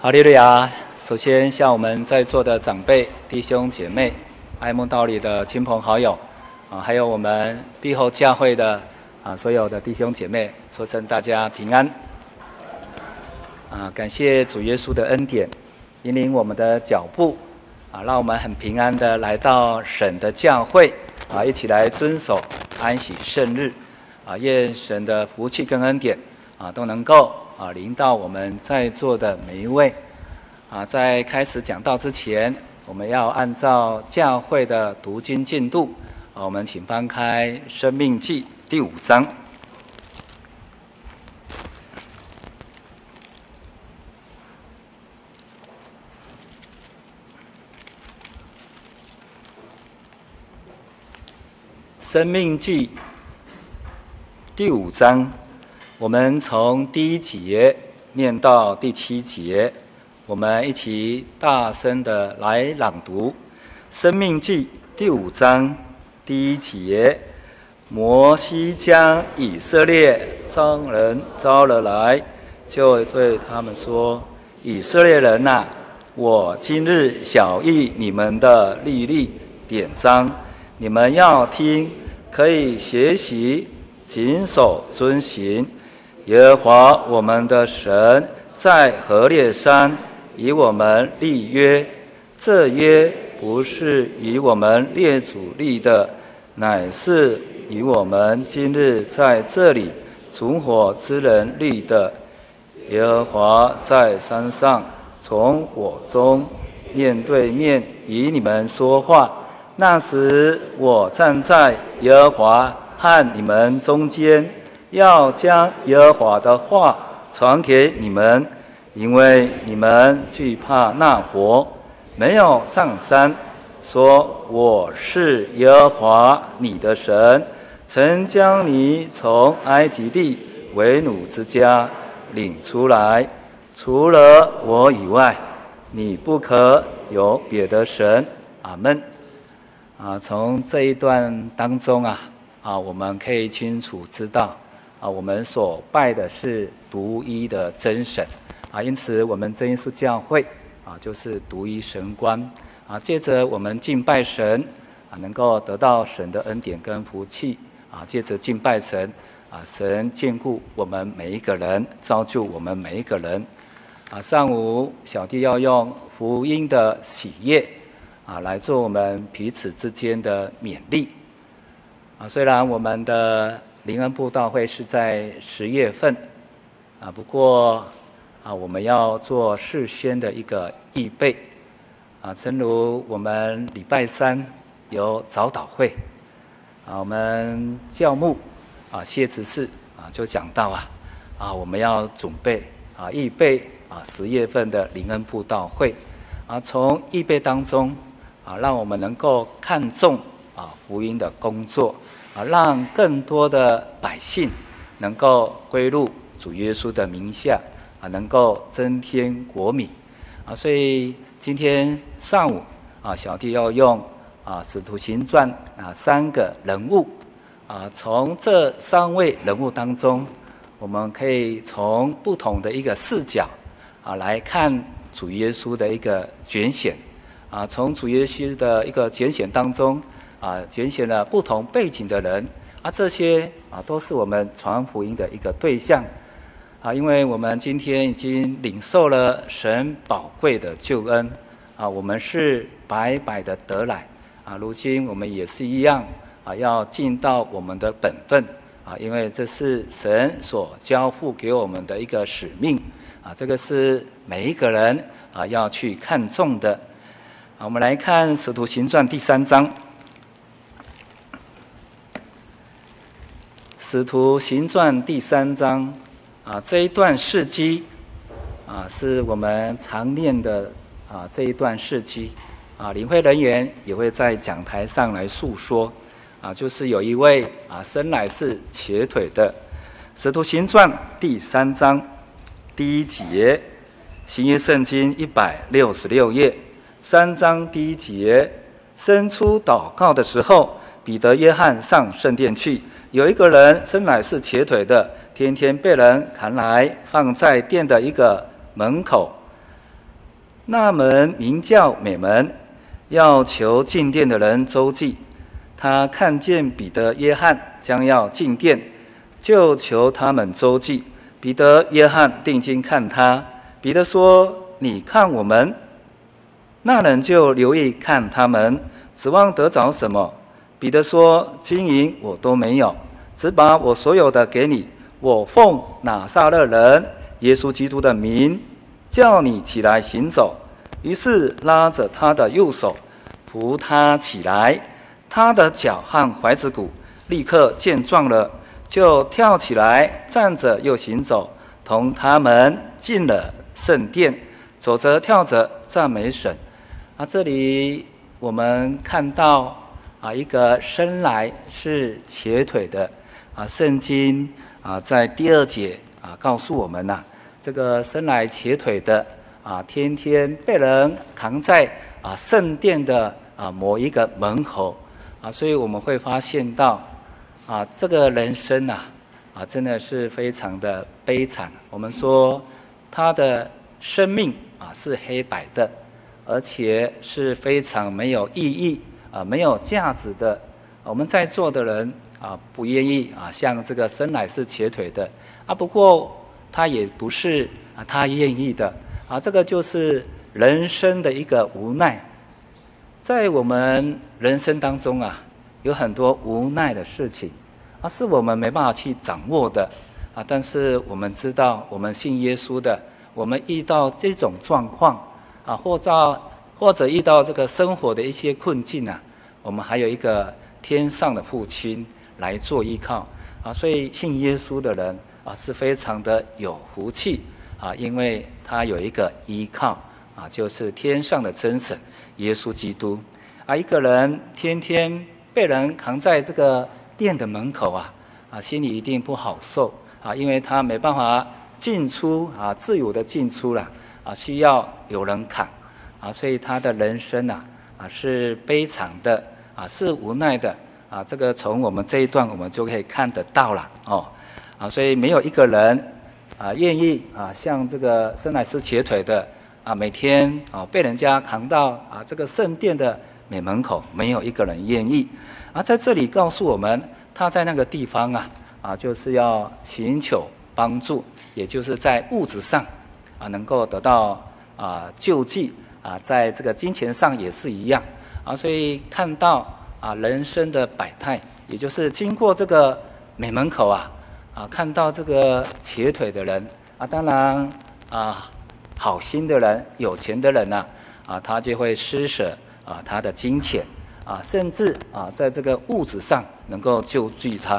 哈利路亚！首先向我们在座的长辈、弟兄姐妹、爱慕道理的亲朋好友，啊，还有我们碧后教会的啊所有的弟兄姐妹，说声大家平安。啊，感谢主耶稣的恩典，引领我们的脚步，啊，让我们很平安的来到神的教会，啊，一起来遵守安息圣日，啊，愿神的福气跟恩典，啊，都能够。啊，临到我们在座的每一位。啊，在开始讲道之前，我们要按照教会的读经进度，啊，我们请翻开《生命记》第五章。《生命记》第五章。我们从第一节念到第七节，我们一起大声的来朗读《生命记》第五章第一节。摩西将以色列众人招了来，就对他们说：“以色列人呐，我今日晓諭你们的律例典章，你们要听，可以学习，谨守遵行。”耶和华我们的神在何烈山与我们立约，这约不是与我们列祖立的，乃是与我们今日在这里存活之人立的。耶和华在山上从火中面对面与你们说话，那时我站在耶和华和你们中间。要将耶和华的话传给你们，因为你们惧怕那火，没有上山，说我是耶和华你的神，曾将你从埃及地为奴之家领出来。除了我以外，你不可有别的神。阿门。啊，从这一段当中啊，啊，我们可以清楚知道。啊，我们所拜的是独一的真神啊，因此我们真耶稣教会啊，就是独一神官啊。借着我们敬拜神啊，能够得到神的恩典跟福气啊。借着敬拜神啊，神眷顾我们每一个人，造就我们每一个人啊。上午小弟要用福音的喜悦啊，来做我们彼此之间的勉励啊。虽然我们的灵恩布道会是在十月份，啊，不过啊，我们要做事先的一个预备，啊，正如我们礼拜三有早祷会，啊，我们教牧啊谢执事啊就讲到啊，啊，我们要准备啊预备啊十月份的灵恩布道会，啊，从预备当中啊，让我们能够看重啊福音的工作。啊，让更多的百姓能够归入主耶稣的名下，啊，能够增添国民，啊，所以今天上午啊，小弟要用啊《使徒行传》啊三个人物，啊，从这三位人物当中，我们可以从不同的一个视角啊来看主耶稣的一个拣选，啊，从主耶稣的一个拣选当中。啊，拣选了不同背景的人，啊，这些啊都是我们传福音的一个对象，啊，因为我们今天已经领受了神宝贵的救恩，啊，我们是白白的得来，啊，如今我们也是一样，啊，要尽到我们的本分，啊，因为这是神所交付给我们的一个使命，啊，这个是每一个人啊要去看重的，啊，我们来看《使徒行传》第三章。使徒行传第三章，啊，这一段事迹，啊，是我们常念的啊这一段事迹，啊，领会人员也会在讲台上来述说，啊，就是有一位啊生来是瘸腿的，使徒行传第三章第一节，新约圣经一百六十六页，三章第一节，生出祷告的时候，彼得、约翰上圣殿去。有一个人生来是瘸腿的，天天被人扛来放在店的一个门口。那门名叫美门，要求进店的人周济。他看见彼得、约翰将要进店，就求他们周济。彼得、约翰定睛看他。彼得说：“你看我们。”那人就留意看他们，指望得着什么。彼得说：“金银我都没有，只把我所有的给你。我奉拿撒勒人耶稣基督的名。”叫你起来行走，于是拉着他的右手，扶他起来。他的脚和踝子骨立刻健壮了，就跳起来，站着又行走，同他们进了圣殿，走着跳着赞美神。啊，这里我们看到啊，一个生来是瘸腿的啊，圣经啊在第二节啊告诉我们呐、这个生来瘸腿的啊，天天被人扛在啊圣殿的啊某一个门口啊，所以我们会发现到啊，这个人生呐啊，真的是非常的悲惨。我们说他的生命啊是黑白的，而且是非常没有意义啊、没有价值的。我们在座的人啊，不愿意啊，像这个生来是瘸腿的啊，不过。他也不是啊，他愿意的啊，这个就是人生的一个无奈。在我们人生当中啊，有很多无奈的事情啊，是我们没办法去掌握的啊。但是我们知道，我们信耶稣的，我们遇到这种状况啊，或者或者遇到这个生活的一些困境啊，我们还有一个天上的父亲来做依靠啊。所以信耶稣的人。啊，是非常的有福气啊，因为他有一个依靠啊，就是天上的真神耶稣基督啊。一个人天天被人扛在这个店的门口啊，啊，心里一定不好受啊，因为他没办法进出啊，自由的进出了啊，需要有人扛啊，所以他的人生呐啊是悲惨的啊，是无奈的啊。这个从我们这一段我们就可以看得到了哦。啊，所以没有一个人啊愿意啊像这个生来是瘸腿的啊，每天啊被人家扛到啊这个圣殿的美门口，没有一个人愿意。啊，在这里告诉我们，他在那个地方啊啊就是要寻求帮助，也就是在物质上啊能够得到啊救济啊，在这个金钱上也是一样啊。所以看到啊人生的百态，也就是经过这个美门口啊。啊，看到这个瘸腿的人啊，当然啊，好心的人、有钱的人呐，啊，他就会施舍啊他的金钱啊，甚至啊，在这个物质上能够救济他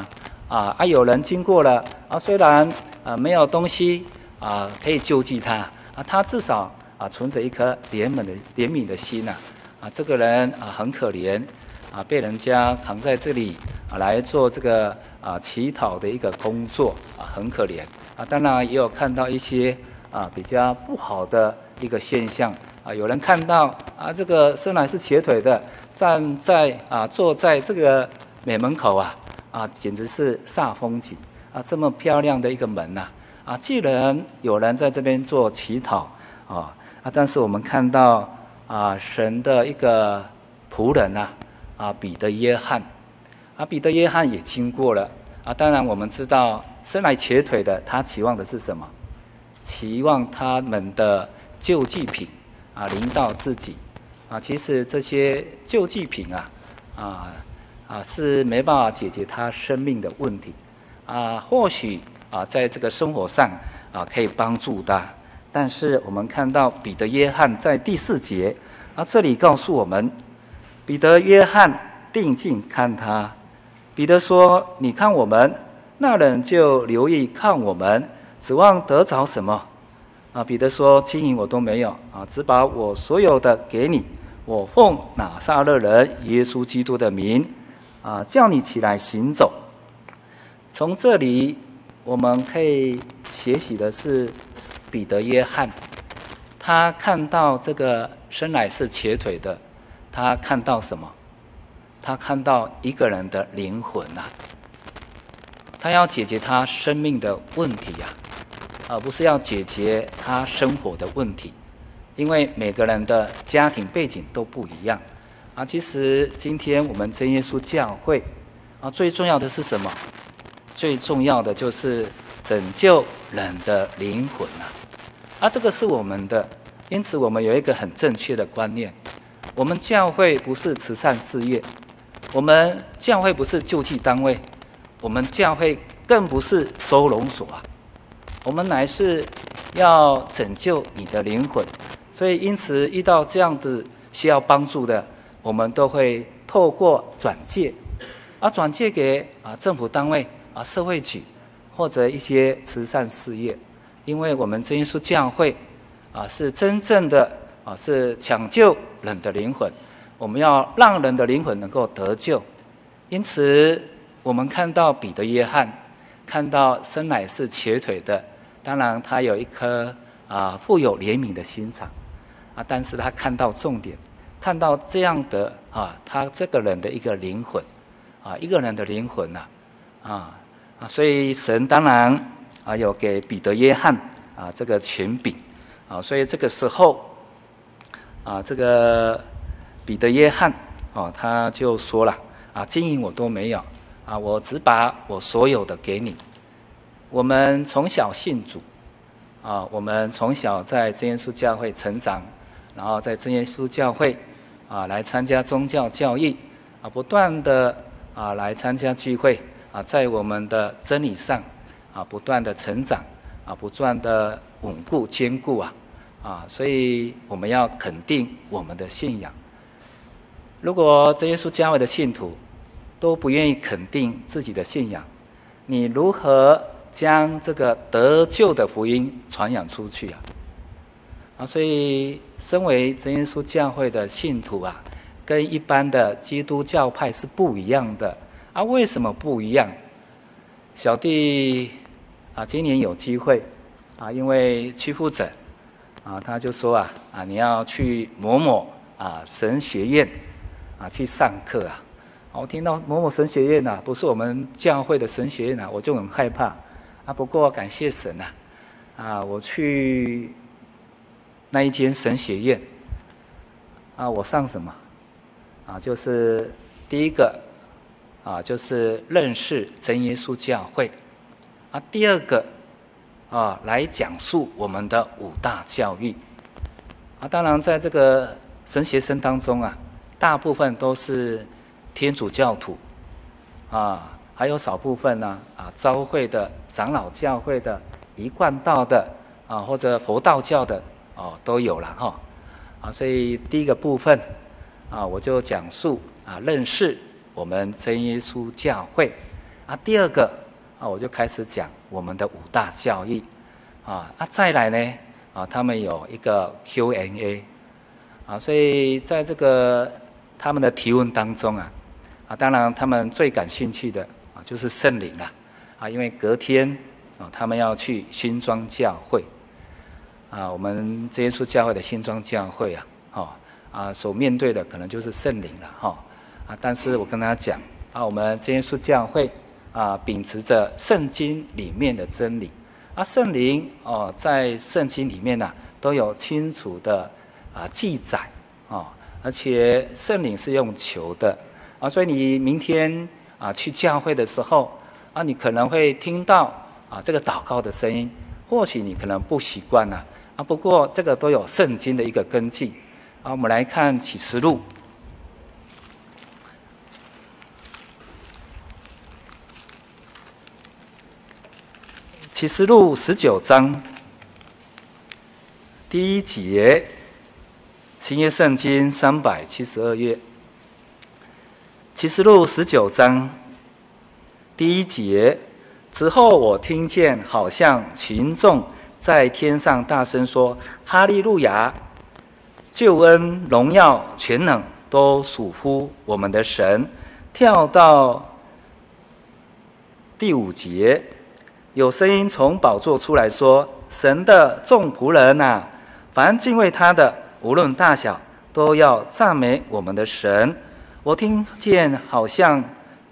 啊。啊，有人经过了啊，虽然啊没有东西啊可以救济他啊，他至少啊存着一颗怜悯的怜悯的心呐啊，这个人啊很可怜啊，被人家扛在这里啊来做这个。啊，乞讨的一个工作啊，很可怜啊。当然也有看到一些啊比较不好的一个现象啊。有人看到啊，这个生来是瘸腿的，站在啊坐在这个美门口啊啊，简直是煞风景啊！这么漂亮的一个门呐啊，既然有人在这边做乞讨啊啊，但是我们看到啊神的一个仆人呐啊彼得约翰。啊，彼得、约翰也经过了啊。当然，我们知道生来瘸腿的他期望的是什么？期望他们的救济品啊临到自己啊。其实这些救济品啊啊啊是没办法解决他生命的问题啊。或许啊，在这个生活上啊可以帮助他，但是我们看到彼得、约翰在第四节啊，这里告诉我们，彼得、约翰定睛看他。彼得说：“你看我们。”那人就留意看我们，指望得着什么？啊，彼得说：“金银我都没有啊，只把我所有的给你。我奉拿撒勒人耶稣基督的名啊，叫你起来行走。”从这里我们可以学习的是彼得、约翰，他看到这个生来是瘸腿的，他看到什么？他看到一个人的灵魂呐、啊，他要解决他生命的问题呀、而不是要解决他生活的问题，因为每个人的家庭背景都不一样啊。其实今天我们真耶稣教会啊，最重要的是什么？最重要的就是拯救人的灵魂啊！啊，这个是我们的，因此我们有一个很正确的观念：我们教会不是慈善事业，我们教会不是救济单位，我们教会更不是收容所啊！我们乃是要拯救你的灵魂。所以，因此遇到这样子需要帮助的，我们都会透过转介，啊，转借给啊政府单位啊社会局，或者一些慈善事业，因为我们真耶稣教会啊是真正的啊是抢救人的灵魂，我们要让人的灵魂能够得救。因此，我们看到彼得、约翰，看到生来是瘸腿的，当然他有一颗啊富有怜悯的心肠。啊！但是他看到重点，看到这样的啊，他这个人的一个灵魂，啊，一个人的灵魂呐，啊啊，所以神当然啊有给彼得、约翰啊这个权柄，啊，所以这个时候啊，这个彼得、约翰啊，他就说了啊，金银我都没有啊，我只把我所有的给你。我们从小信主啊，我们从小在真耶稣教会成长。然后在真耶稣教会，啊，来参加宗教教育，啊，不断的啊来参加聚会，啊，在我们的真理上，啊，不断的成长，啊，不断的稳固坚固啊，啊，所以我们要肯定我们的信仰。如果真耶稣教会的信徒都不愿意肯定自己的信仰，你如何将这个得救的福音传扬出去啊？啊，所以。身为真耶稣教会的信徒啊，跟一般的基督教派是不一样的啊。为什么不一样？小弟啊，今年有机会啊，因为去复诊啊，他就说啊啊，你要去某某啊神学院啊去上课啊。我听到某某神学院呐、啊，不是我们教会的神学院呐、啊，我就很害怕啊。不过感谢神呐啊，我去。那一间神学院，啊，我上什么？啊，就是第一个，啊，就是认识真耶稣教会，啊，第二个，啊，来讲述我们的五大教育，啊，当然在这个神学生当中啊，大部分都是天主教徒，啊，还有少部分呢，啊，召会的、长老教会的、一贯道的，啊，或者佛道教的。哦，都有了哈，啊，所以第一个部分，啊，我就讲述啊，认识我们真耶稣教会，啊，第二个，啊，我就开始讲我们的五大教义，啊，啊，再来呢，啊，他们有一个 Q&A，啊，所以在这个他们的提问当中啊，啊，当然他们最感兴趣的啊，就是圣灵了，啊，因为隔天啊，他们要去新庄教会。啊，我们真耶稣教会的新庄教会啊，哦啊，所面对的可能就是圣灵了，哈啊。但是我跟大家讲啊，我们真耶稣教会啊，秉持着圣经里面的真理啊，圣灵哦，在圣经里面呢、都有清楚的啊记载啊，而且圣灵是用求的啊，所以你明天啊去教会的时候啊，你可能会听到啊这个祷告的声音，或许你可能不习惯呢。啊，不过这个都有圣经的一个根据。啊，我们来看启示录，启示录十九章第一节，新约圣经三百七十二页，启示录十九章第一节之后，我听见好像群众。在天上大声说：“哈利路亚！救恩、荣耀、全能都属乎我们的神。”跳到第五节，有声音从宝座出来说：“神的众仆人呐，凡敬畏他的，无论大小，都要赞美我们的神。”我听见好像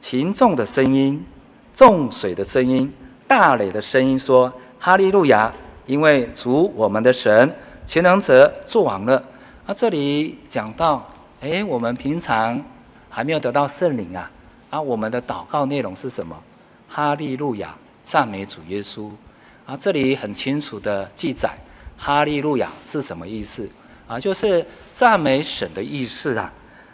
群众的声音、众水的声音、大雷的声音说：“哈利路亚！”因为主我们的神全能者作王了。啊这里讲到，哎，我们平常还没有得到圣灵啊，啊，我们的祷告内容是什么？哈利路亚，赞美主耶稣。啊，这里很清楚的记载，哈利路亚是什么意思？啊，就是赞美神的意思啊。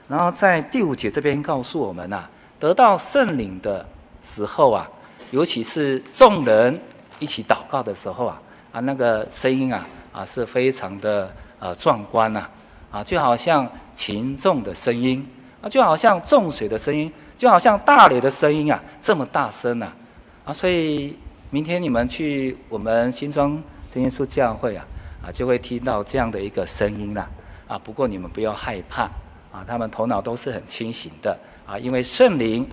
然后在第五节这边告诉我们呐、啊，得到圣灵的时候啊，尤其是众人一起祷告的时候啊，啊，那个声音啊，啊，是非常的呃壮观呐，啊，就好像群众的声音，啊，就好像众水的声音，就好像大雷的声音啊，这么大声呐，啊，啊所以。明天你们去我们新庄真耶稣教会啊，啊，就会听到这样的一个声音了，啊，不过你们不要害怕，啊，他们头脑都是很清醒的，啊，因为圣灵，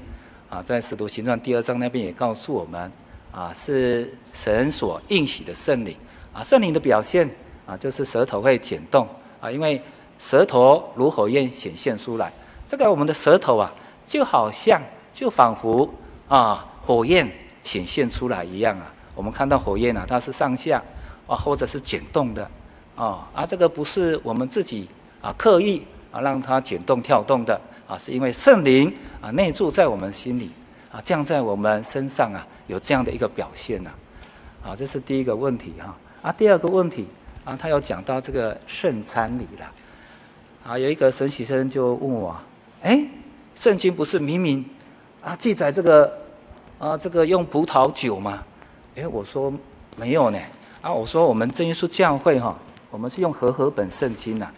啊，在使徒行传第二章那边也告诉我们，啊，是神所应许的圣灵，啊，圣灵的表现，啊，就是舌头会减动，啊，因为舌头如火焰显现出来，这个我们的舌头啊，就好像就仿佛啊火焰。显现出来一样啊，我们看到火焰啊，它是上下啊，或者是卷动的啊，啊，这个不是我们自己啊刻意啊让它卷动跳动的啊，是因为圣灵啊内住在我们心里啊，降在我们身上啊，有这样的一个表现呐，啊，这是第一个问题哈，啊，第二个问题啊，他有讲到这个圣餐礼了，啊，有一个神学生就问我，哎，圣经不是明明啊记载这个？啊，这个用葡萄酒吗？诶，我说没有呢。啊，我说我们真耶稣教会哈，我们是用和合本圣经呐。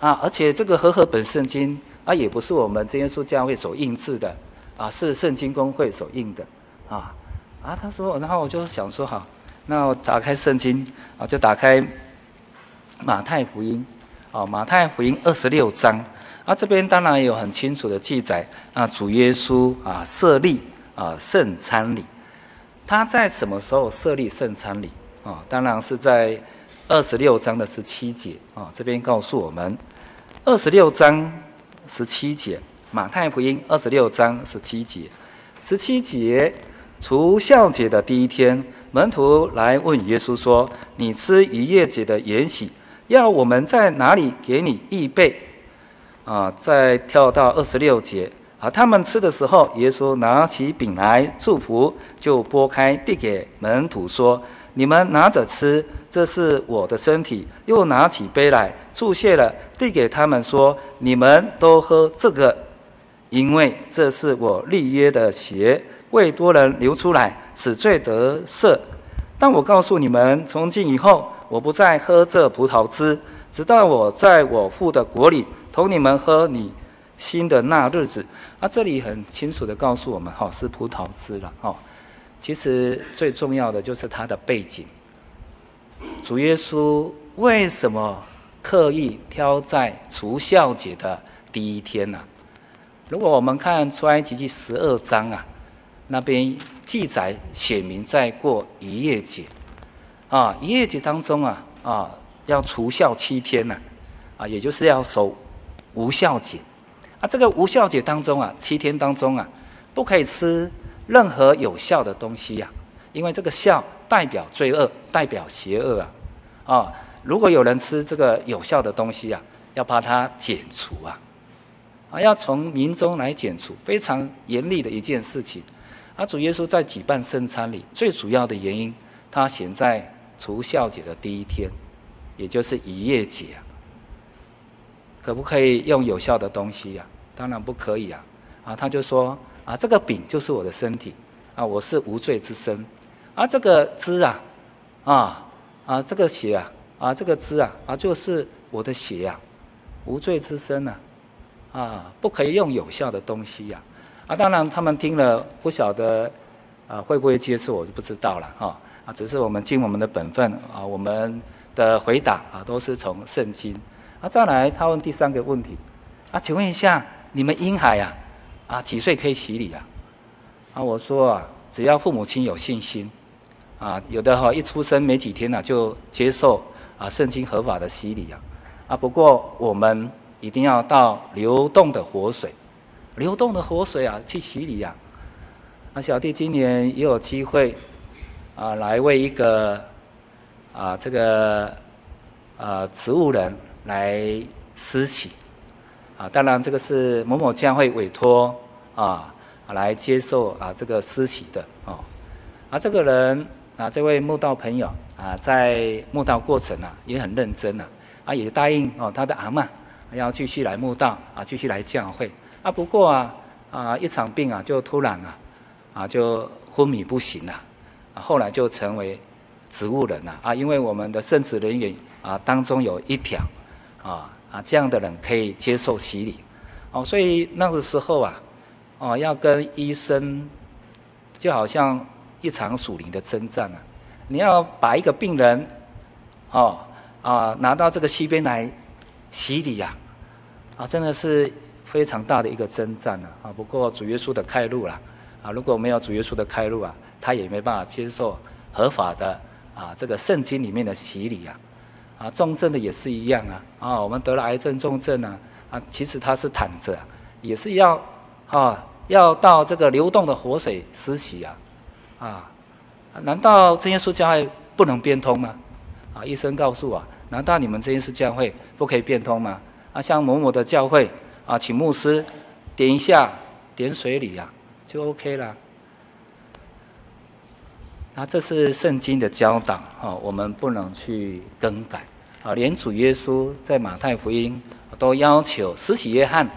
啊，而且这个和合本圣经啊，也不是我们真耶稣教会所印制的，啊，是圣经公会所印的。啊，啊，他说，然后我就想说，好，那我打开圣经啊，就打开马太福音，啊，马太福音二十六章，啊，这边当然有很清楚的记载，啊，主耶稣啊设立。啊，圣餐礼，他在什么时候设立圣餐礼？啊，当然是在二十六章的十七节啊。这边告诉我们，二十六章十七节，马太福音二十六章十七节，十七节，除酵节的第一天，门徒来问耶稣说：“你吃逾越节的筵席，要我们在哪里给你预备？”啊，再跳到二十六节。啊，他们吃的时候，耶稣拿起饼来祝福，就拨开递给门徒说：“你们拿着吃，这是我的身体。”又拿起杯来祝谢了，递给他们说：“你们都喝这个，因为这是我立约的血，为多人流出来，使罪得赦。但我告诉你们，从今以后，我不再喝这葡萄汁，直到我在我父的国里同你们喝你。”新的那日子，啊，这里很清楚地告诉我们，哈，是葡萄汁了，哈。其实最重要的就是它的背景。主耶稣为什么刻意挑在除酵节的第一天呢？如果我们看出埃及记十二章啊，那边记载写明在过逾越节，啊，逾越节当中啊，啊，要除酵七天呢，啊，也就是要守无酵节。这个无效节当中啊，七天当中啊，不可以吃任何有效的东西呀、啊，因为这个效代表罪恶，代表邪恶啊。啊，如果有人吃这个有效的东西啊，要把它剪除啊，啊，要从民中来剪除，非常严厉的一件事情。啊，主耶稣在举办圣餐里，最主要的原因，他选在除酵节的第一天，也就是逾越节啊。可不可以用有效的东西呀、当然不可以啊！啊，他就说啊，这个饼就是我的身体啊，我是无罪之身啊，这个汁啊，啊啊，这个血啊，啊，这个汁啊，啊，就是我的血呀、啊，无罪之身呐、啊，不可以用有效的东西呀、啊！啊，当然他们听了不晓得啊会不会接受，我就不知道了哈啊，只是我们尽我们的本分啊，我们的回答啊都是从圣经。啊，再来，他问第三个问题，啊，请问一下，你们婴孩呀，啊，几岁可以洗礼啊？啊，我说啊，只要父母亲有信心，啊，有的哈，一出生没几天呢，就接受啊圣经合法的洗礼啊，啊，不过我们一定要到流动的活水，流动的活水啊去洗礼呀。啊，小弟今年也有机会，啊，来为一个，啊，这个。呃植物人来施洗啊。当然，这个是某某教会委托啊来接受啊这个施洗的哦。啊，这个人啊，这位慕道朋友啊，在慕道过程啊也很认真啊，啊也答应哦他的阿嬷要继续来慕道啊，继续来教会啊。不过啊啊一场病啊，就突然啊啊就昏迷不醒了啊，后来就成为植物人了啊。因为我们的圣职人员啊当中有一条啊啊这样的人可以接受洗礼哦，所以那个时候啊哦要跟医生就好像。一场属灵的征战啊！你要把一个病人，哦啊，拿到这个西边来洗礼呀，啊，真的是非常大的一个征战啊！啊，不过主耶稣的开路啦啊！如果没有主耶稣的开路啊，他也没办法接受合法的啊这个圣经里面的洗礼啊！啊，重症的也是一样啊！啊，我们得了癌症重症啊啊，其实他是躺着，也是要啊要到这个流动的活水施洗啊！啊，难道真耶稣教会不能变通吗？啊，医生告诉我，难道你们这些是教会不可以变通吗？啊，像某某的教会啊，请牧师点一下点水礼啊，就 OK 了。那这是圣经的教导啊，我们不能去更改啊。连主耶稣在马太福音都要求施洗约翰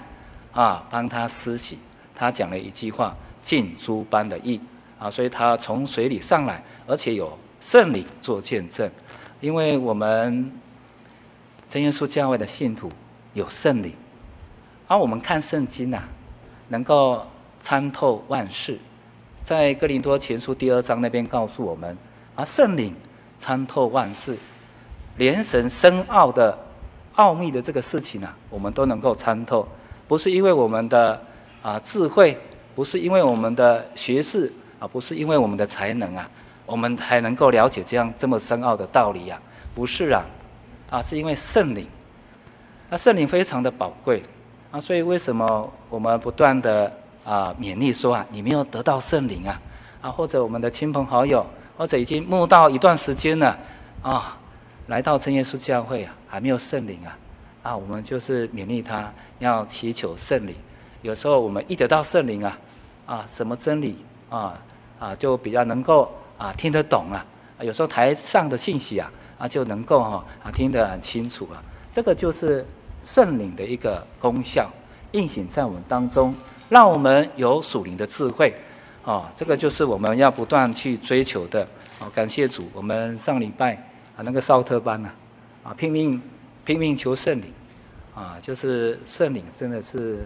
啊帮他施洗，他讲了一句话：尽诸般的意。啊，所以他从水里上来，而且有圣灵做见证，因为我们真耶稣教会的信徒有圣灵，而我们看圣经呐，能够参透万事，在哥林多前书第二章那边告诉我们，啊，圣灵参透万事，连神深奥的奥秘的这个事情啊，我们都能够参透，不是因为我们的啊智慧，不是因为我们的学识。啊，不是因为我们的才能啊，我们才能够了解这样这么深奥的道理啊，不是啊，啊，是因为圣灵，那圣灵非常的宝贵啊，所以为什么我们不断的啊勉励说啊，你没有得到圣灵啊，啊，或者我们的亲朋好友，或者已经慕道一段时间了啊，来到真耶稣教会啊，还没有圣灵啊，啊，我们就是勉励他要祈求圣灵。有时候我们一得到圣灵啊，啊，什么真理啊？啊，就比较能够啊听得懂啊，有时候台上的信息啊啊就能够哈啊听得很清楚啊，这个就是圣灵的一个功效，运行在我们当中，让我们有属灵的智慧，啊，这个就是我们要不断去追求的。啊，感谢主，我们上礼拜啊那个少特班呐，啊拼命拼命求圣灵，啊，就是圣灵真的是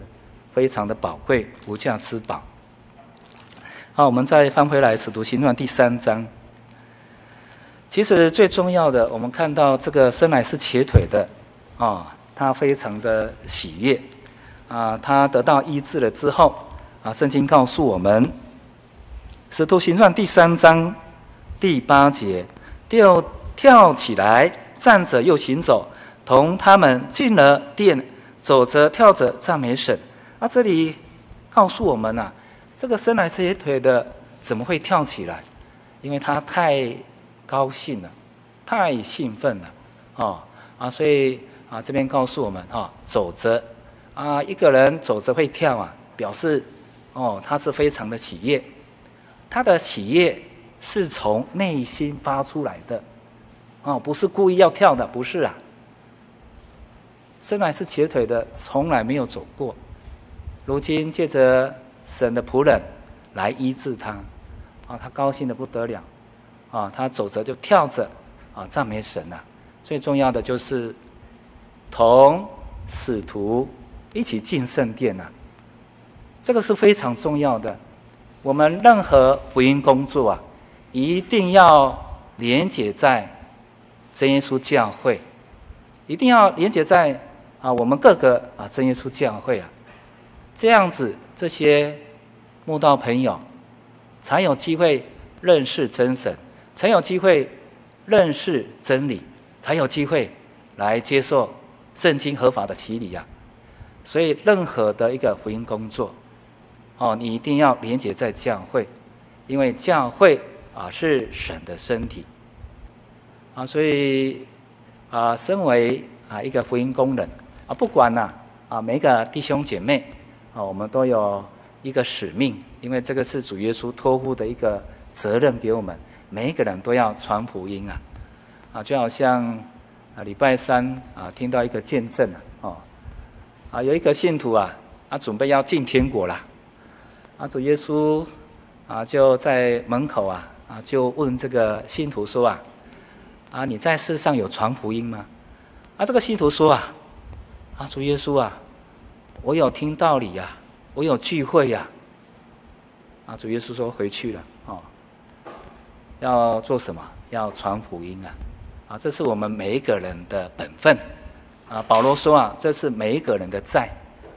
非常的宝贵，无价之宝。好，我们再翻回来《使徒行传》第三章。其实最重要的，我们看到这个生来是瘸腿的，啊，他非常的喜悦，啊，他得到医治了之后，啊，圣经告诉我们，《使徒行传》第三章第八节，就跳起来，站着又行走，同他们进了殿，走着跳着赞美神。啊，这里告诉我们啊。这个生来瘸腿的怎么会跳起来？因为他太高兴了，太兴奋了，哦啊，所以啊这边告诉我们哈、哦，走着啊一个人走着会跳啊，表示哦他是非常的喜悦，他的喜悦是从内心发出来的，哦不是故意要跳的，不是啊。生来是瘸腿的，从来没有走过，如今借着。神的仆人来医治他，啊，他高兴的不得了，啊，他走着就跳着，啊，赞美神呐。最重要的就是同使徒一起进圣殿呐，这个是非常重要的。我们任何福音工作啊，一定要连接在真耶稣教会，一定要连接在啊我们各个啊真耶稣教会啊。这样子，这些慕道朋友才有机会认识真神，才有机会认识真理，才有机会来接受圣经合法的洗礼呀。所以，任何的一个福音工作，哦，你一定要连接在教会，因为教会啊是神的身体。啊，所以啊，身为啊一个福音工人啊，不管呐啊每个弟兄姐妹啊，我们都有一个使命，因为这个是主耶稣托付的一个责任给我们，每一个人都要传福音啊。啊，就好像啊礼拜三啊听到一个见证啊啊有一个信徒啊啊准备要进天国了，啊主耶稣啊就在门口啊。啊，就问这个信徒说啊，啊，你在世上有传福音吗？啊，这个信徒说啊，啊，主耶稣啊，我有听道理呀，我有聚会呀。啊，主耶稣说回去了哦，要做什么？要传福音啊！啊，这是我们每一个人的本分。啊，保罗说啊，这是每一个人的债，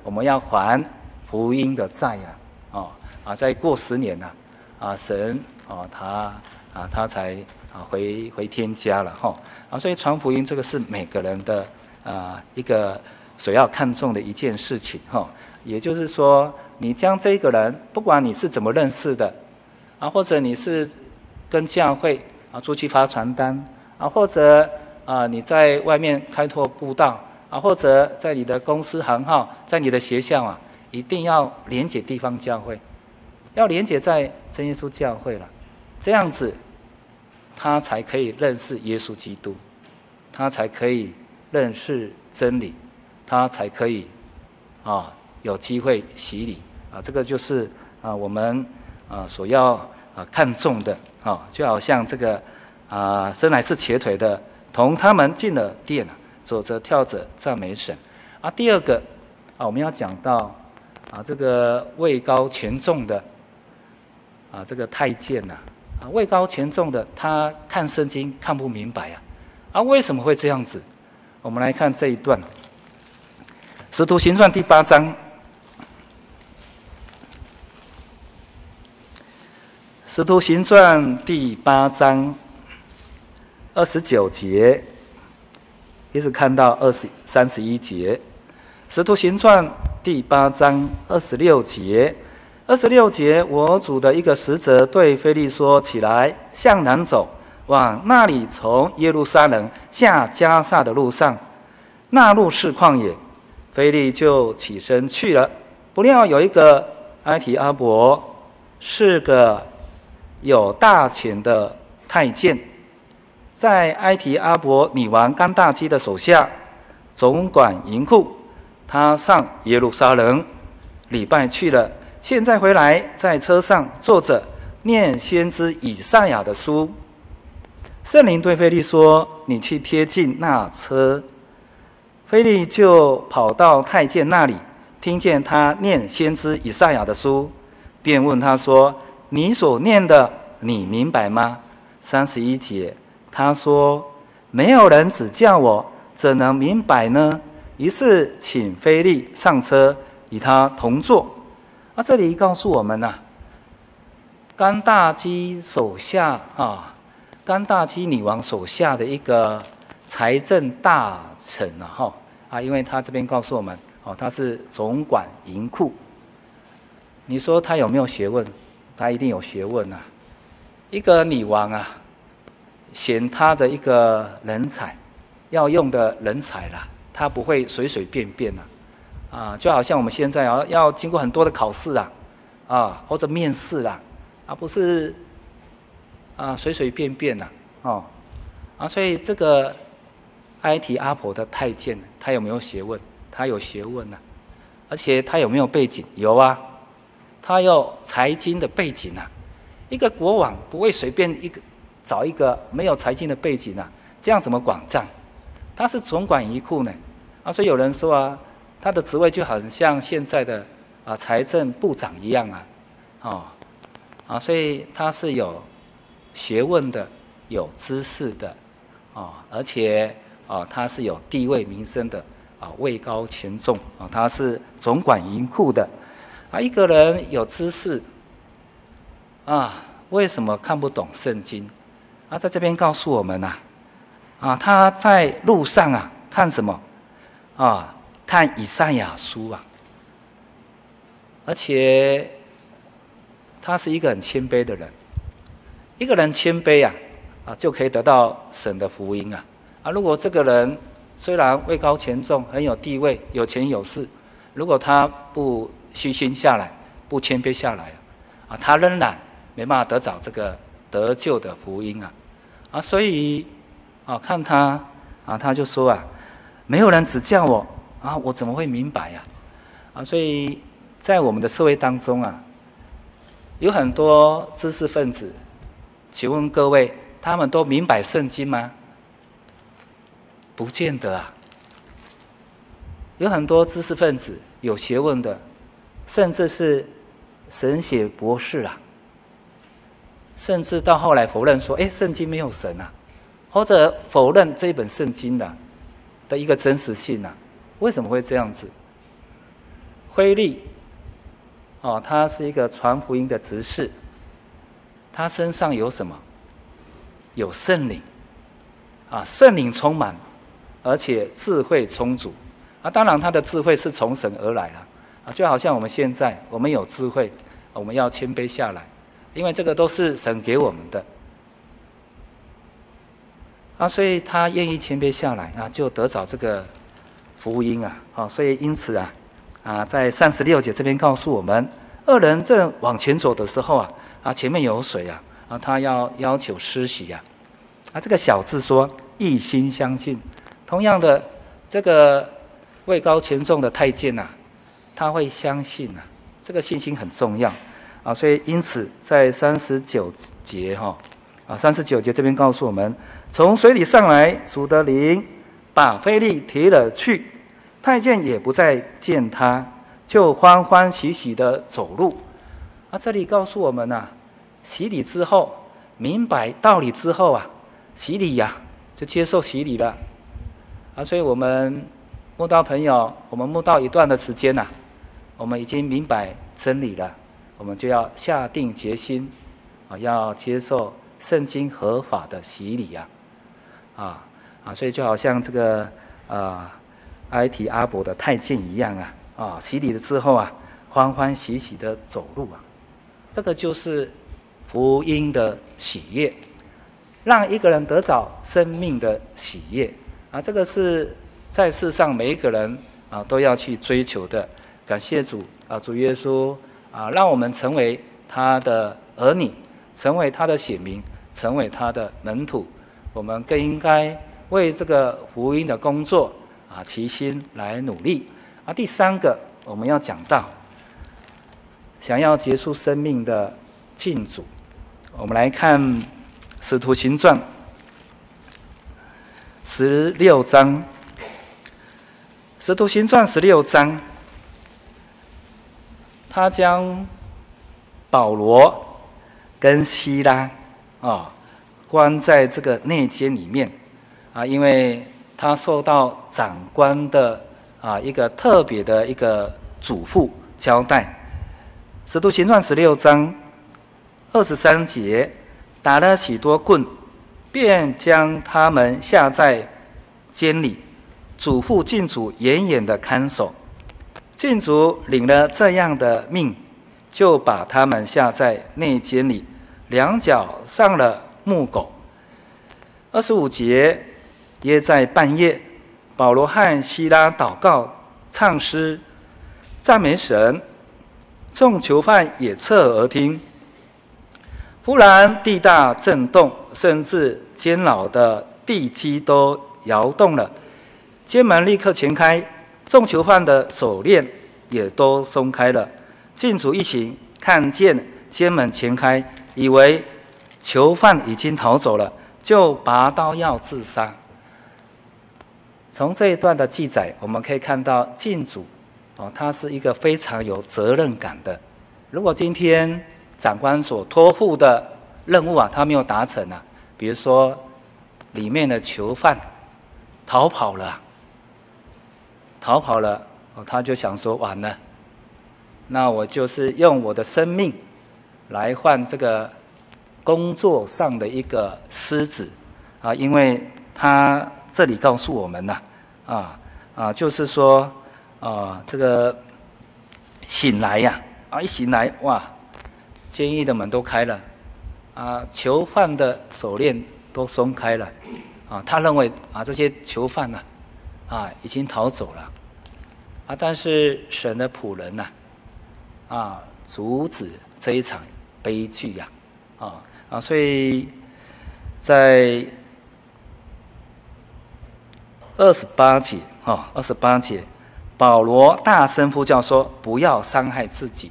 我们要还福音的债呀！哦，啊，再过十年呢，啊，神。哦，他啊，他才啊回回天家了哈啊，所以传福音这个是每个人的啊一个所要看重的一件事情哈。也就是说，你将这个人，不管你是怎么认识的啊，或者你是跟教会啊出去发传单啊，或者啊你在外面开拓布道啊，或者在你的公司行号，在你的学校啊，一定要连结地方教会，要连结在真耶稣教会了。这样子，他才可以认识耶稣基督，他才可以认识真理，他才可以啊有机会洗礼啊。这个就是啊我们啊所要啊看重的啊，就好像这个啊生来是瘸腿的，同他们进了殿，走着跳着赞美神。啊，第二个啊我们要讲到啊这个位高权重的啊这个太监呐。啊，位高权重的，他看圣经看不明白啊！啊，为什么会这样子？我们来看这一段，《使徒行传》第八章，《使徒行传》第八章二十九节，一直看到二十三十一节，《使徒行传》第八章二十六节。二十六节，我主的一个使者对腓利说：“起来，向南走，往那里从耶路撒冷下加萨的路上，那路是旷野。”腓利就起身去了。不料有一个埃提阿伯，是个有大权的太监，在埃提阿伯女王甘大基的手下，总管银库。他上耶路撒冷礼拜去了。现在回来，在车上坐着，念先知以赛亚的书。圣灵对菲利说：“你去贴近那车。”菲利就跑到太监那里，听见他念先知以赛亚的书，便问他说：“你所念的，你明白吗？”三十一节，他说：“没有人指教我，怎能明白呢？”于是请菲利上车，与他同坐。啊、这里告诉我们呐、啊，甘大基手下啊，甘大基女王手下的一个财政大臣啊，哈啊，因为他这边告诉我们，哦，他是总管银库。你说他有没有学问？他一定有学问啊。一个女王啊，选他的一个人才，要用的人才啦，他不会随随便便呐、啊。啊，就好像我们现在啊，要经过很多的考试啊，啊，或者面试啦，而不是啊随随便便呐，哦，啊，所以这个埃提阿婆的太监，他有没有学问？他有学问呐，而且他有没有背景？有啊，他有财经的背景啊。一个国王不会随便一个找一个没有财经的背景啊，这样怎么管账？他是总管银库呢，啊，所以有人说啊。他的职位就很像现在的啊财政部长一样啊，哦，啊，所以他是有学问的，有知识的，啊，而且啊他是有地位名声的，啊位高权重啊，他是总管银库的，啊一个人有知识，啊为什么看不懂圣经？啊在这边告诉我们呐，啊他在路上啊看什么？啊。看以赛亚书啊，而且他是一个很谦卑的人。一个人谦卑啊，啊就可以得到神的福音啊，啊，如果这个人虽然位高权重、很有地位、有钱有势，如果他不虚心下来、不谦卑下来，啊，他仍然没办法得着这个得救的福音啊！啊，所以啊，看他啊，他就说啊，没有人指教我啊，我怎么会明白呀？啊，所以在我们的社会当中啊，有很多知识分子，请问各位，他们都明白圣经吗？不见得啊，有很多知识分子、有学问的，甚至是神学博士啊，甚至到后来否认说：“哎，圣经没有神啊，或者否认这本圣经的的一个真实性啊。”为什么会这样子？辉利哦，他是一个传福音的执事，他身上有什么？有圣灵啊，圣灵充满。而且智慧充足，啊，当然他的智慧是从神而来了，啊，就好像我们现在我们有智慧，我们要谦卑下来，因为这个都是神给我们的，啊，所以他愿意谦卑下来啊，就得着这个福音啊，好，所以因此啊，啊，在三十六节这边告诉我们，二人正往前走的时候啊，啊，前面有水啊，啊，他要要求施洗呀，啊，这个小字说一心相信。同样的，这个位高权重的太监呐、他会相信呐、这个信心很重要。啊。所以因此在三十九节哈啊，三十九节这边告诉我们，从水里上来，主的灵把腓利提了去，太监也不再见他，就欢欢喜喜的走路。啊，这里告诉我们呐、洗礼之后明白道理之后啊，洗礼呀、就接受洗礼了。啊，所以我们慕道朋友，我们慕道一段的时间呐、我们已经明白真理了，我们就要下定决心，啊，要接受圣经合法的洗礼呀、啊，啊啊，所以就好像这个啊埃提阿伯的太监一样啊，啊，洗礼了之后啊，欢欢喜喜的走路啊，这个就是福音的喜悦，让一个人得着生命的喜悦。啊，这个是在世上每一个人啊都要去追求的。感谢主啊，主耶稣啊，让我们成为他的儿女，成为他的选民，成为他的门徒。我们更应该为这个福音的工作啊，齐心来努力。啊，第三个我们要讲到，想要结束生命的禁主，我们来看《使徒行传》。十六章，《使徒行传》十六章，他将保罗跟西拉啊、关在这个内监里面啊，因为他受到长官的啊一个特别的一个嘱咐交代，《使徒行传》十六章二十三节，打了许多棍。便将他们下在监里，嘱咐禁主严严的看守。禁足领了这样的命，就把他们下在内监里，两脚上了木狗。二十五节，约在半夜，保罗和西拉祷告、唱诗、赞美神，众囚犯也侧耳听。忽然地大震动，甚至监牢的地基都摇动了，监门立刻全开，众囚犯的手链也都松开了。禁主一行看见监门全开，以为囚犯已经逃走了，就拔刀要自杀。从这一段的记载，我们可以看到禁主哦，他是一个非常有责任感的。如果今天，长官所托付的任务啊，他没有达成啊。比如说，里面的囚犯逃跑了，逃跑了，哦，他就想说完了，那我就是用我的生命来换这个工作上的一个失职啊，因为他这里告诉我们呐，啊啊，就是说啊，这个醒来呀，啊，一醒来哇。监狱的门都开了，啊，囚犯的手链都松开了，啊，他认为啊这些囚犯呢，啊已经逃走了，啊，但是神的仆人呐啊，阻止这一场悲剧呀啊啊，所以在二十八节啊二十八节，保罗大声呼叫说：“不要伤害自己。”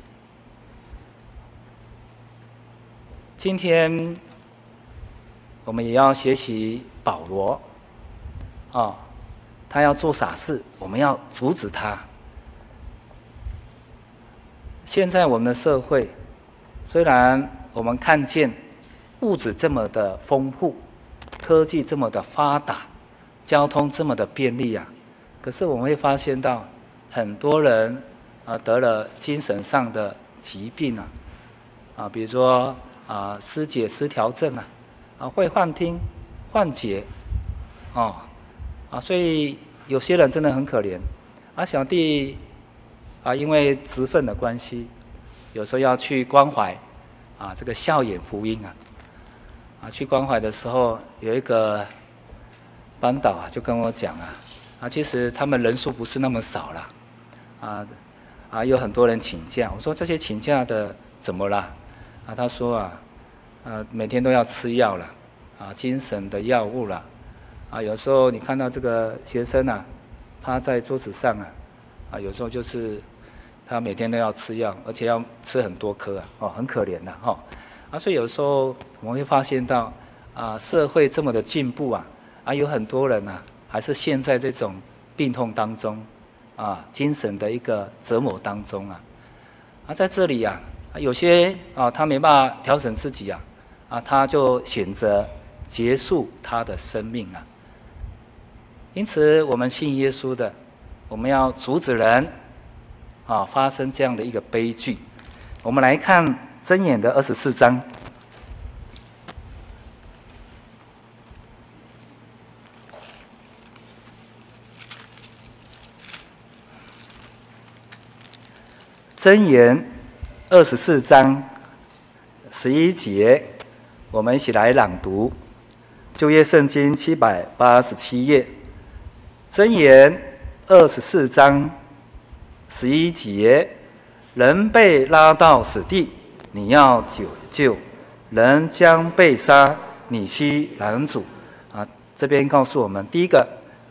今天我们也要学习保罗，啊，他要做傻事，我们要阻止他。现在我们的社会，虽然我们看见物质这么的丰富，科技这么的发达，交通这么的便利啊，可是我们会发现到很多人啊得了精神上的疾病啊，啊，比如说。啊，失解失调症啊，啊，会幻听、幻觉，哦，啊，所以有些人真的很可怜。啊，小弟啊，因为职分的关系，有时候要去关怀啊，这个笑眼福音啊，啊，去关怀的时候，有一个班导啊，就跟我讲啊，啊，其实他们人数不是那么少了，啊，啊，有很多人请假。我说这些请假的怎么了？啊，他说啊，啊，每天都要吃药了，啊，精神的药物了，啊，有时候你看到这个学生啊，趴在桌子上啊，啊，有时候就是他每天都要吃药，而且要吃很多颗啊，哦，很可怜的哈，啊，所以有时候我们会发现到，啊，社会这么的进步啊，啊，有很多人啊，还是陷在这种病痛当中，啊，精神的一个折磨当中啊，啊，在这里呀。有些啊，他没办法调整自己啊，啊，他就选择结束他的生命啊。因此，我们信耶稣的，我们要阻止人啊发生这样的一个悲剧。我们来看箴言的二十四章，箴言。二十四章十一节，我们一起来朗读《旧约圣经》七百八十七页，箴言二十四章十一节：人被拉到死地，你要解救；人将被杀，你需拦阻。啊，这边告诉我们，第一个，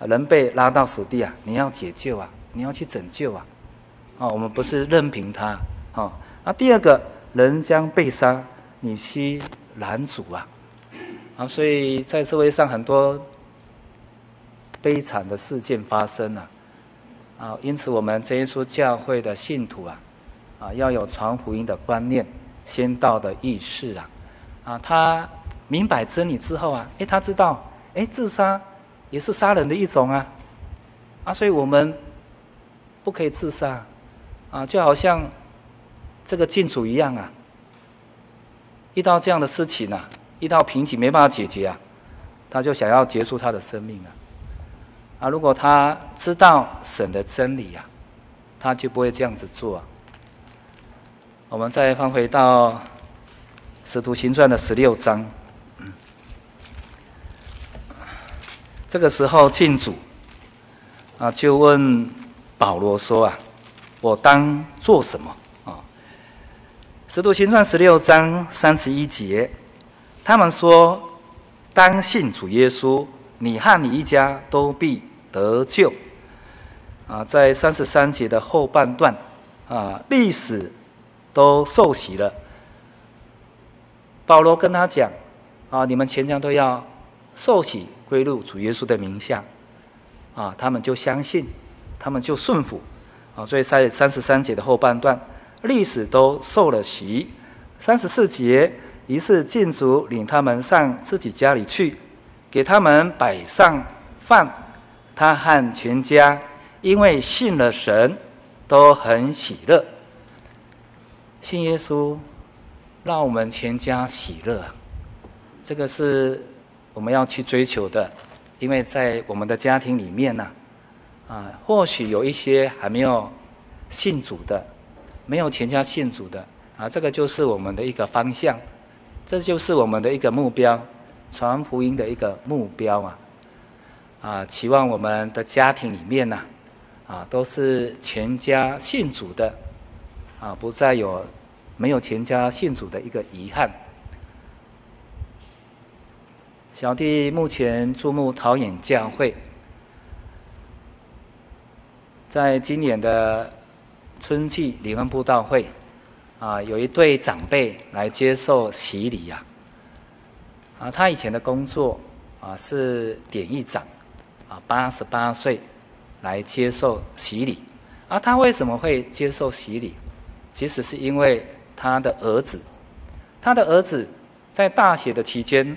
人被拉到死地啊，你要解救啊，你要去拯救啊。啊，我们不是任凭他啊。啊，第二个人将被杀，你需拦阻啊！啊，所以在社会上很多悲惨的事件发生了啊，因此我们这一所教会的信徒啊，啊，要有传福音的观念、先道的意识啊，啊，他明白真理之后啊，诶，他知道，诶，自杀也是杀人的一种啊，啊，所以我们不可以自杀啊，就好像。这个禁主一样啊，遇到这样的事情啊，遇到瓶颈没办法解决啊，他就想要结束他的生命啊。啊，如果他知道神的真理啊，他就不会这样子做啊。我们再翻回到《使徒行传》的十六章，这个时候进主啊就问保罗说啊：“我当做什么？”啊使徒行传十六章三十一节，他们说：“当信主耶稣，你和你一家都必得救。”啊，在三十三节的后半段，啊，历史都受洗了。保罗跟他讲：“啊，你们全家都要受洗归入主耶稣的名下。”啊，他们就相信，他们就顺服。啊，所以在三十三节的后半段。历史都受了洗，三十四节，于是禁足领他们上自己家里去，给他们摆上饭。他和全家因为信了神，都很喜乐。信耶稣，让我们全家喜乐，这个是我们要去追求的。因为在我们的家庭里面呢，啊，或许有一些还没有信主的。没有全家信主的啊，这个就是我们的一个方向，这就是我们的一个目标，传福音的一个目标啊。啊，期望我们的家庭里面呢，啊，都是全家信主的，啊，不再有没有全家信主的一个遗憾。小弟目前注目桃园教会，在今年的春季灵恩布道会，啊，有一对长辈来接受洗礼呀。啊，他以前的工作啊是典狱长，啊，八十八岁来接受洗礼。啊，他为什么会接受洗礼？其实是因为他的儿子，他的儿子在大学的期间，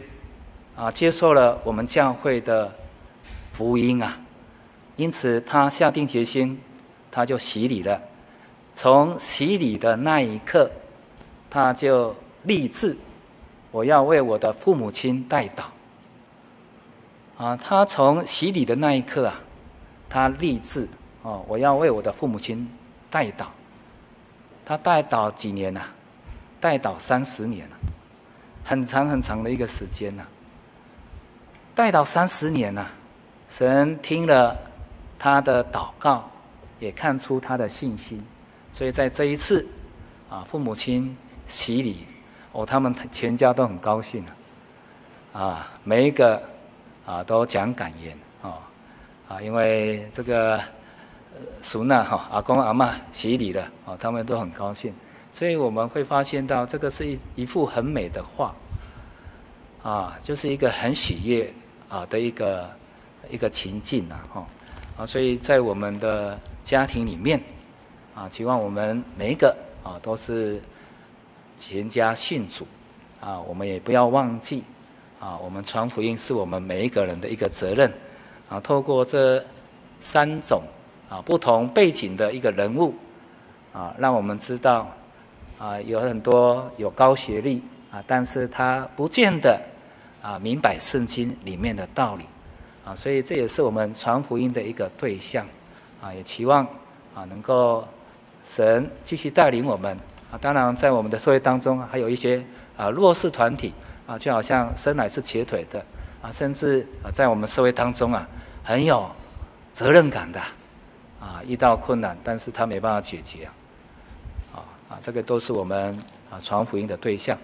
啊，接受了我们教会的福音啊，因此他下定决心，他就洗礼了。从洗礼的那一刻，他就立志。我要为我的父母亲代祷。啊，他从洗礼的那一刻啊，他立志哦，我要为我的父母亲代祷。他代祷几年呐、啊？代祷三十年了、啊，很长很长的一个时间呐、啊。代祷三十年呐、神听了他的祷告，也看出他的信心，所以在这一次啊，父母亲洗礼。哦，他们全家都很高兴啊，啊，每一个啊都讲感言哦，啊，因为这个俗呐哈阿公阿嬷洗礼了哦，他们都很高兴，所以我们会发现到这个是一一幅很美的画，啊，就是一个很喜悦啊的一个一个情境呐，哈，啊，所以在我们的家庭里面啊，希望我们每一个啊都是。全家信主，啊，我们也不要忘记，啊，我们传福音是我们每一个人的一个责任，啊，透过这三种啊不同背景的一个人物，啊，让我们知道，啊，有很多有高学历啊，但是他不见得啊明白圣经里面的道理，啊，所以这也是我们传福音的一个对象，啊，也期望啊能够神继续带领我们。啊，当然，在我们的社会当中，还有一些啊弱势团体啊，就好像生来是瘸腿的啊，甚至啊，在我们社会当中啊，很有责任感的啊，遇到困难，但是他没办法解决啊，啊，这个都是我们啊传福音的对象。